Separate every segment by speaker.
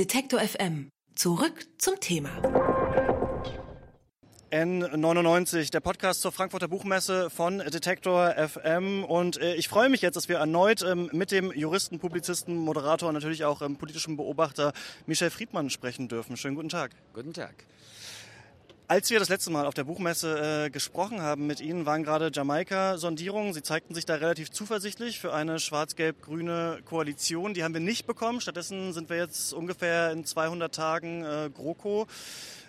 Speaker 1: Detektor FM. Zurück zum Thema.
Speaker 2: N99, der Podcast zur Frankfurter Buchmesse von Detektor FM. Und äh, ich freue mich jetzt, dass wir erneut ähm, mit dem Juristen, Publizisten, Moderator und natürlich auch ähm, politischen Beobachter Michel Friedmann sprechen dürfen. Schönen guten Tag.
Speaker 3: Guten Tag.
Speaker 2: Als wir das letzte Mal auf der Buchmesse äh, gesprochen haben mit Ihnen, waren gerade Jamaika-Sondierungen. Sie zeigten sich da relativ zuversichtlich für eine schwarz-gelb-grüne Koalition. Die haben wir nicht bekommen. Stattdessen sind wir jetzt ungefähr in 200 Tagen äh, GroKo.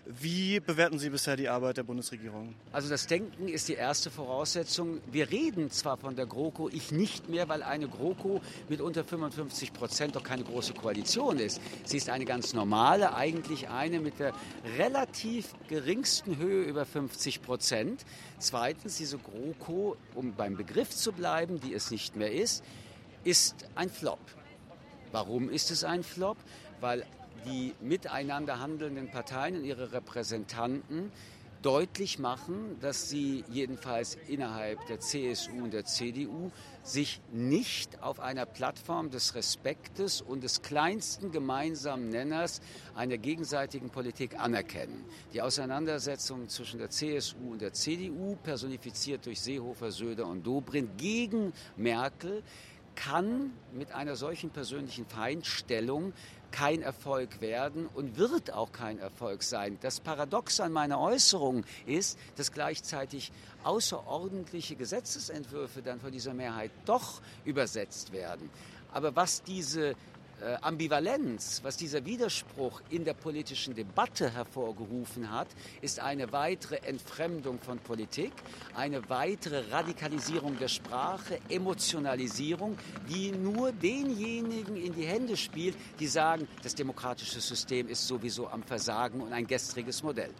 Speaker 2: Wie bewerten Sie bisher die Arbeit der Bundesregierung?
Speaker 3: Also das Denken ist die erste Voraussetzung. Wir reden zwar von der GroKo, ich nicht mehr, weil eine GroKo mit unter 55 Prozent doch keine große Koalition ist. Sie ist eine ganz normale, eigentlich eine mit der relativ geringsten Höhe über 50 Prozent. Zweitens, diese GroKo, um beim Begriff zu bleiben, die es nicht mehr ist, ist ein Flop. Warum ist es ein Flop? Weil die miteinander handelnden Parteien und ihre Repräsentanten deutlich machen, dass sie jedenfalls innerhalb der CSU und der CDU sich nicht auf einer Plattform des Respektes und des kleinsten gemeinsamen Nenners einer gegenseitigen Politik anerkennen. Die Auseinandersetzung zwischen der CSU und der CDU, personifiziert durch Seehofer, Söder und Dobrindt, gegen Merkel, kann mit einer solchen persönlichen Feindstellung kein Erfolg werden und wird auch kein Erfolg sein. Das Paradox an meiner Äußerung ist, dass gleichzeitig außerordentliche Gesetzesentwürfe dann von dieser Mehrheit doch übersetzt werden. Aber was diese äh, Ambivalenz, was dieser Widerspruch in der politischen Debatte hervorgerufen hat, ist eine weitere Entfremdung von Politik, eine weitere Radikalisierung der Sprache, Emotionalisierung, die nur denjenigen in die Hände spielt, die sagen, das demokratische System ist sowieso am Versagen und ein gestriges Modell.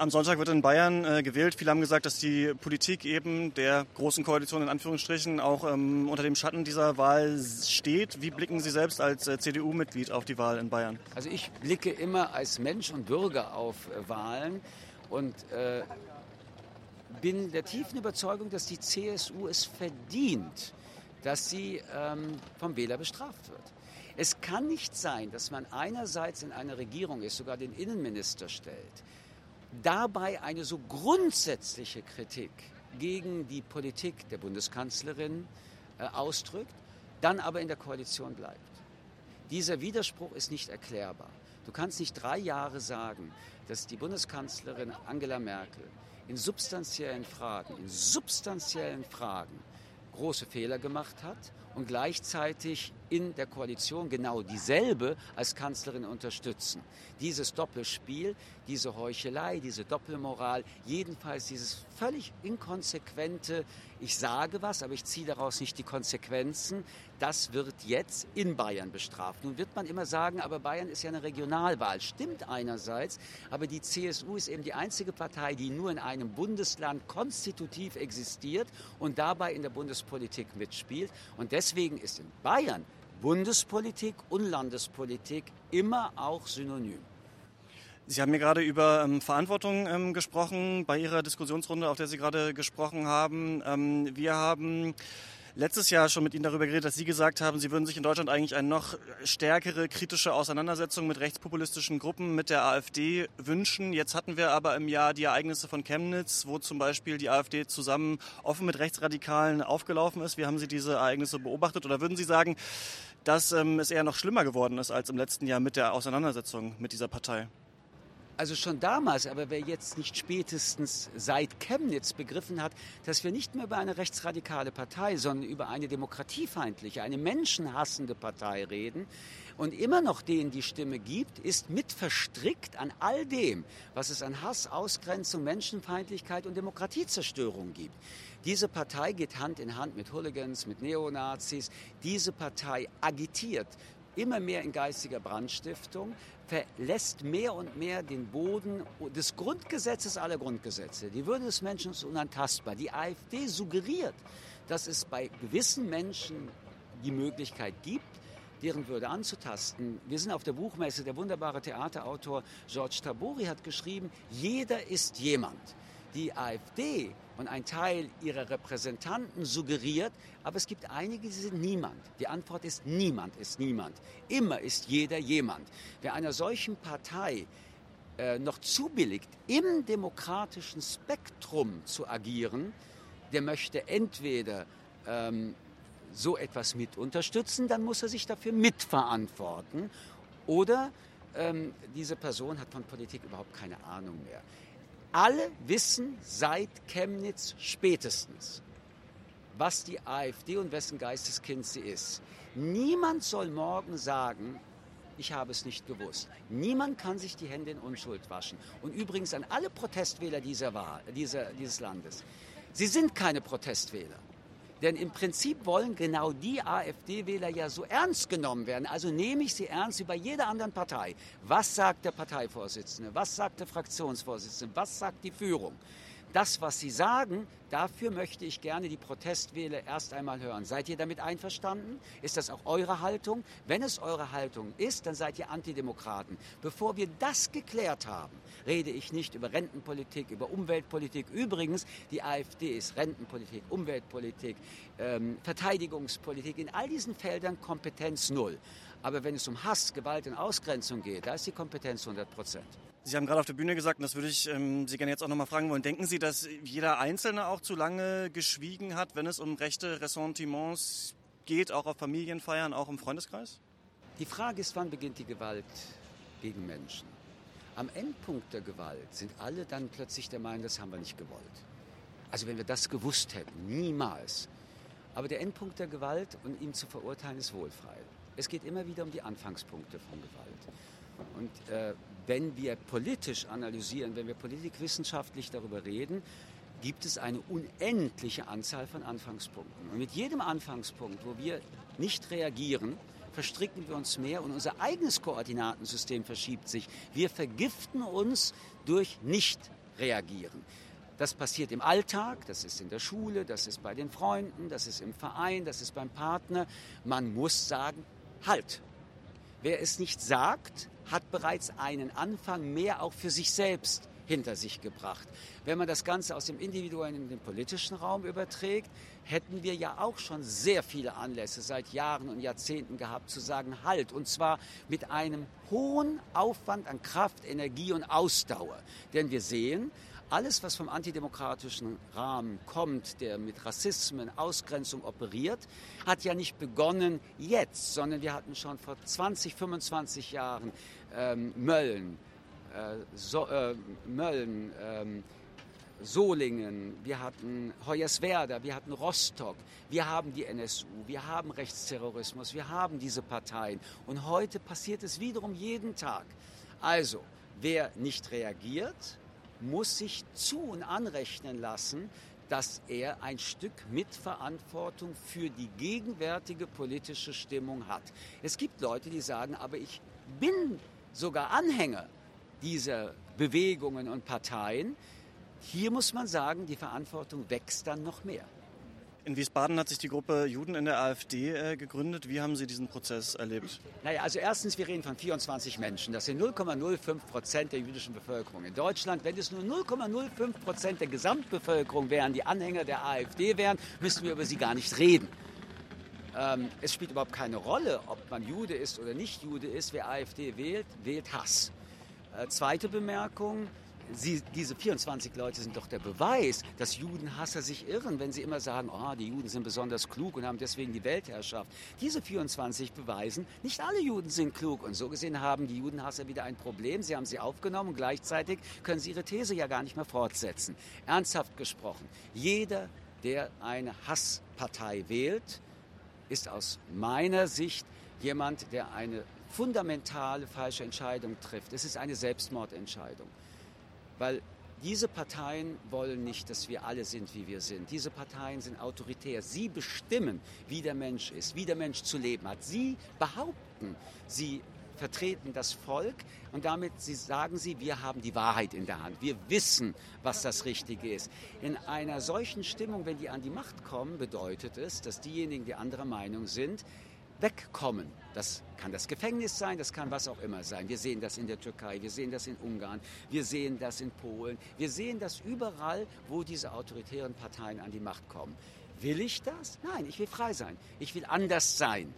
Speaker 2: Am Sonntag wird in Bayern äh, gewählt. Viele haben gesagt, dass die Politik eben der großen Koalition in Anführungsstrichen auch ähm, unter dem Schatten dieser Wahl steht. Wie blicken Sie selbst als äh, CDU-Mitglied auf die Wahl in Bayern?
Speaker 3: Also ich blicke immer als Mensch und Bürger auf äh, Wahlen und äh, bin der tiefen Überzeugung, dass die CSU es verdient, dass sie ähm, vom Wähler bestraft wird. Es kann nicht sein, dass man einerseits in einer Regierung ist, sogar den Innenminister stellt, dabei eine so grundsätzliche Kritik gegen die Politik der Bundeskanzlerin äh, ausdrückt, dann aber in der Koalition bleibt. Dieser Widerspruch ist nicht erklärbar. Du kannst nicht drei Jahre sagen, dass die Bundeskanzlerin Angela Merkel in substanziellen Fragen, in substanziellen Fragen große Fehler gemacht hat und gleichzeitig in der Koalition genau dieselbe als Kanzlerin unterstützen. Dieses Doppelspiel, diese Heuchelei, diese Doppelmoral, jedenfalls dieses völlig inkonsequente, ich sage was, aber ich ziehe daraus nicht die Konsequenzen, das wird jetzt in Bayern bestraft. Nun wird man immer sagen, aber Bayern ist ja eine Regionalwahl. Stimmt einerseits, aber die CSU ist eben die einzige Partei, die nur in einem Bundesland konstitutiv existiert und dabei in der Bundespolitik mitspielt. Und deswegen ist in Bayern Bundespolitik und Landespolitik immer auch synonym.
Speaker 2: Sie haben mir gerade über ähm, Verantwortung ähm, gesprochen bei Ihrer Diskussionsrunde, auf der Sie gerade gesprochen haben. Ähm, wir haben letztes Jahr schon mit Ihnen darüber geredet, dass Sie gesagt haben, Sie würden sich in Deutschland eigentlich eine noch stärkere kritische Auseinandersetzung mit rechtspopulistischen Gruppen, mit der AfD wünschen. Jetzt hatten wir aber im Jahr die Ereignisse von Chemnitz, wo zum Beispiel die AfD zusammen offen mit Rechtsradikalen aufgelaufen ist. Wie haben Sie diese Ereignisse beobachtet? Oder würden Sie sagen, dass ähm, es eher noch schlimmer geworden ist als im letzten Jahr mit der Auseinandersetzung mit dieser Partei?
Speaker 3: Also schon damals, aber wer jetzt nicht spätestens seit Chemnitz begriffen hat, dass wir nicht mehr über eine rechtsradikale Partei, sondern über eine demokratiefeindliche, eine menschenhassende Partei reden und immer noch denen die Stimme gibt, ist mit verstrickt an all dem, was es an Hass, Ausgrenzung, Menschenfeindlichkeit und Demokratiezerstörung gibt. Diese Partei geht Hand in Hand mit Hooligans, mit Neonazis. Diese Partei agitiert immer mehr in geistiger Brandstiftung, verlässt mehr und mehr den Boden des Grundgesetzes aller Grundgesetze. Die Würde des Menschen ist unantastbar. Die AfD suggeriert, dass es bei gewissen Menschen die Möglichkeit gibt, deren Würde anzutasten. Wir sind auf der Buchmesse, der wunderbare Theaterautor George Tabori hat geschrieben, jeder ist jemand. Die AfD und ein Teil ihrer Repräsentanten suggeriert, aber es gibt einige, die sind niemand. Die Antwort ist niemand ist niemand. Immer ist jeder jemand. Wer einer solchen Partei äh, noch zubilligt, im demokratischen Spektrum zu agieren, der möchte entweder ähm, so etwas mit unterstützen, dann muss er sich dafür mitverantworten. Oder ähm, diese Person hat von Politik überhaupt keine Ahnung mehr. Alle wissen seit Chemnitz spätestens, was die AfD und wessen Geisteskind sie ist. Niemand soll morgen sagen, ich habe es nicht gewusst. Niemand kann sich die Hände in Unschuld waschen. Und übrigens an alle Protestwähler dieser Wahl, dieser, dieses Landes. Sie sind keine Protestwähler. Denn im Prinzip wollen genau die AfD-Wähler ja so ernst genommen werden. Also nehme ich sie ernst wie bei jeder anderen Partei. Was sagt der Parteivorsitzende? Was sagt der Fraktionsvorsitzende? Was sagt die Führung? Das, was Sie sagen, dafür möchte ich gerne die Protestwähler erst einmal hören. Seid ihr damit einverstanden? Ist das auch eure Haltung? Wenn es eure Haltung ist, dann seid ihr Antidemokraten. Bevor wir das geklärt haben, rede ich nicht über Rentenpolitik, über Umweltpolitik. Übrigens, die AfD ist Rentenpolitik, Umweltpolitik, ähm, Verteidigungspolitik, in all diesen Feldern Kompetenz null. Aber wenn es um Hass, Gewalt und Ausgrenzung geht, da ist die Kompetenz 100 Prozent.
Speaker 2: Sie haben gerade auf der Bühne gesagt, und das würde ich ähm, Sie gerne jetzt auch nochmal fragen wollen, denken Sie, dass jeder Einzelne auch zu lange geschwiegen hat, wenn es um rechte Ressentiments geht, auch auf Familienfeiern, auch im Freundeskreis?
Speaker 3: Die Frage ist, wann beginnt die Gewalt gegen Menschen? Am Endpunkt der Gewalt sind alle dann plötzlich der Meinung, das haben wir nicht gewollt. Also wenn wir das gewusst hätten, niemals. Aber der Endpunkt der Gewalt und ihm zu verurteilen ist wohlfrei. Es geht immer wieder um die Anfangspunkte von Gewalt. Und äh, wenn wir politisch analysieren, wenn wir politikwissenschaftlich darüber reden, gibt es eine unendliche Anzahl von Anfangspunkten. Und mit jedem Anfangspunkt, wo wir nicht reagieren, verstricken wir uns mehr und unser eigenes Koordinatensystem verschiebt sich. Wir vergiften uns durch Nicht-Reagieren. Das passiert im Alltag, das ist in der Schule, das ist bei den Freunden, das ist im Verein, das ist beim Partner. Man muss sagen, halt. Wer es nicht sagt, hat bereits einen Anfang mehr auch für sich selbst hinter sich gebracht. Wenn man das Ganze aus dem individuellen in den politischen Raum überträgt, hätten wir ja auch schon sehr viele Anlässe seit Jahren und Jahrzehnten gehabt, zu sagen Halt. Und zwar mit einem hohen Aufwand an Kraft, Energie und Ausdauer. Denn wir sehen, alles, was vom antidemokratischen Rahmen kommt, der mit Rassismen, Ausgrenzung operiert, hat ja nicht begonnen jetzt, sondern wir hatten schon vor 20, 25 Jahren ähm, Mölln, äh, so, äh, Mölln, ähm, Solingen, wir hatten Hoyerswerda, wir hatten Rostock, wir haben die NSU, wir haben Rechtsterrorismus, wir haben diese Parteien. Und heute passiert es wiederum jeden Tag. Also, wer nicht reagiert, muss sich zu und anrechnen lassen, dass er ein Stück Mitverantwortung für die gegenwärtige politische Stimmung hat. Es gibt Leute, die sagen, aber ich bin sogar Anhänger dieser Bewegungen und Parteien. Hier muss man sagen, die Verantwortung wächst dann noch mehr.
Speaker 2: In Wiesbaden hat sich die Gruppe Juden in der AfD äh, gegründet. Wie haben Sie diesen Prozess erlebt?
Speaker 3: Naja, also erstens, wir reden von 24 Menschen. Das sind 0,05 Prozent der jüdischen Bevölkerung in Deutschland. Wenn es nur 0,05 Prozent der Gesamtbevölkerung wären, die Anhänger der AfD wären, müssten wir über sie gar nicht reden. Ähm, es spielt überhaupt keine Rolle, ob man Jude ist oder nicht Jude ist. Wer AfD wählt, wählt Hass. Äh, zweite Bemerkung. Sie, diese 24 Leute sind doch der Beweis, dass Judenhasser sich irren, wenn sie immer sagen, oh, die Juden sind besonders klug und haben deswegen die Weltherrschaft. Diese 24 beweisen, nicht alle Juden sind klug. Und so gesehen haben die Judenhasser wieder ein Problem. Sie haben sie aufgenommen und gleichzeitig können sie ihre These ja gar nicht mehr fortsetzen. Ernsthaft gesprochen, jeder, der eine Hasspartei wählt, ist aus meiner Sicht jemand, der eine fundamentale falsche Entscheidung trifft. Es ist eine Selbstmordentscheidung. Weil diese Parteien wollen nicht, dass wir alle sind, wie wir sind. Diese Parteien sind autoritär. Sie bestimmen, wie der Mensch ist, wie der Mensch zu leben hat. Sie behaupten, sie vertreten das Volk und damit sie sagen sie, wir haben die Wahrheit in der Hand. Wir wissen, was das Richtige ist. In einer solchen Stimmung, wenn die an die Macht kommen, bedeutet es, dass diejenigen, die anderer Meinung sind, wegkommen. Das kann das Gefängnis sein, das kann was auch immer sein. Wir sehen das in der Türkei, wir sehen das in Ungarn, wir sehen das in Polen, wir sehen das überall, wo diese autoritären Parteien an die Macht kommen. Will ich das? Nein, ich will frei sein. Ich will anders sein.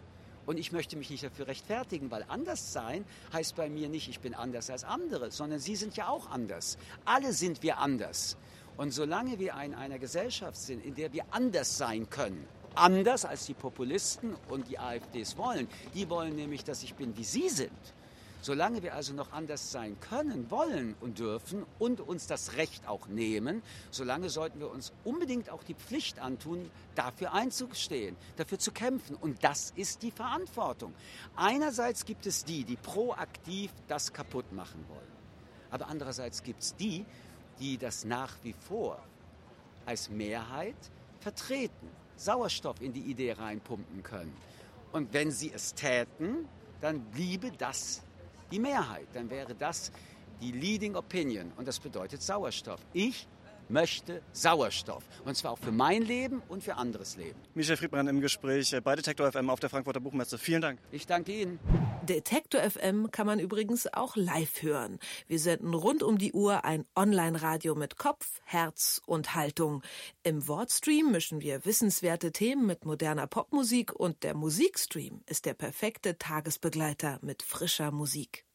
Speaker 3: Und ich möchte mich nicht dafür rechtfertigen, weil anders sein heißt bei mir nicht, ich bin anders als andere, sondern Sie sind ja auch anders. Alle sind wir anders. Und solange wir in einer Gesellschaft sind, in der wir anders sein können, anders als die Populisten und die AfDs wollen, die wollen nämlich, dass ich bin, wie Sie sind, Solange wir also noch anders sein können, wollen und dürfen und uns das Recht auch nehmen, solange sollten wir uns unbedingt auch die Pflicht antun, dafür einzustehen, dafür zu kämpfen. Und das ist die Verantwortung. Einerseits gibt es die, die proaktiv das kaputt machen wollen. Aber andererseits gibt es die, die das nach wie vor als Mehrheit vertreten, Sauerstoff in die Idee reinpumpen können. Und wenn sie es täten, dann bliebe das die Mehrheit, dann wäre das die Leading Opinion und das bedeutet Sauerstoff. Ich möchte Sauerstoff. Und zwar auch für mein Leben und für anderes Leben.
Speaker 2: Michael Friedmann im Gespräch bei Detektor FM auf der Frankfurter Buchmesse. Vielen Dank.
Speaker 3: Ich danke Ihnen.
Speaker 1: Detektor FM kann man übrigens auch live hören. Wir senden rund um die Uhr ein Online-Radio mit Kopf, Herz und Haltung. Im Wortstream mischen wir wissenswerte Themen mit moderner Popmusik und der Musikstream ist der perfekte Tagesbegleiter mit frischer Musik.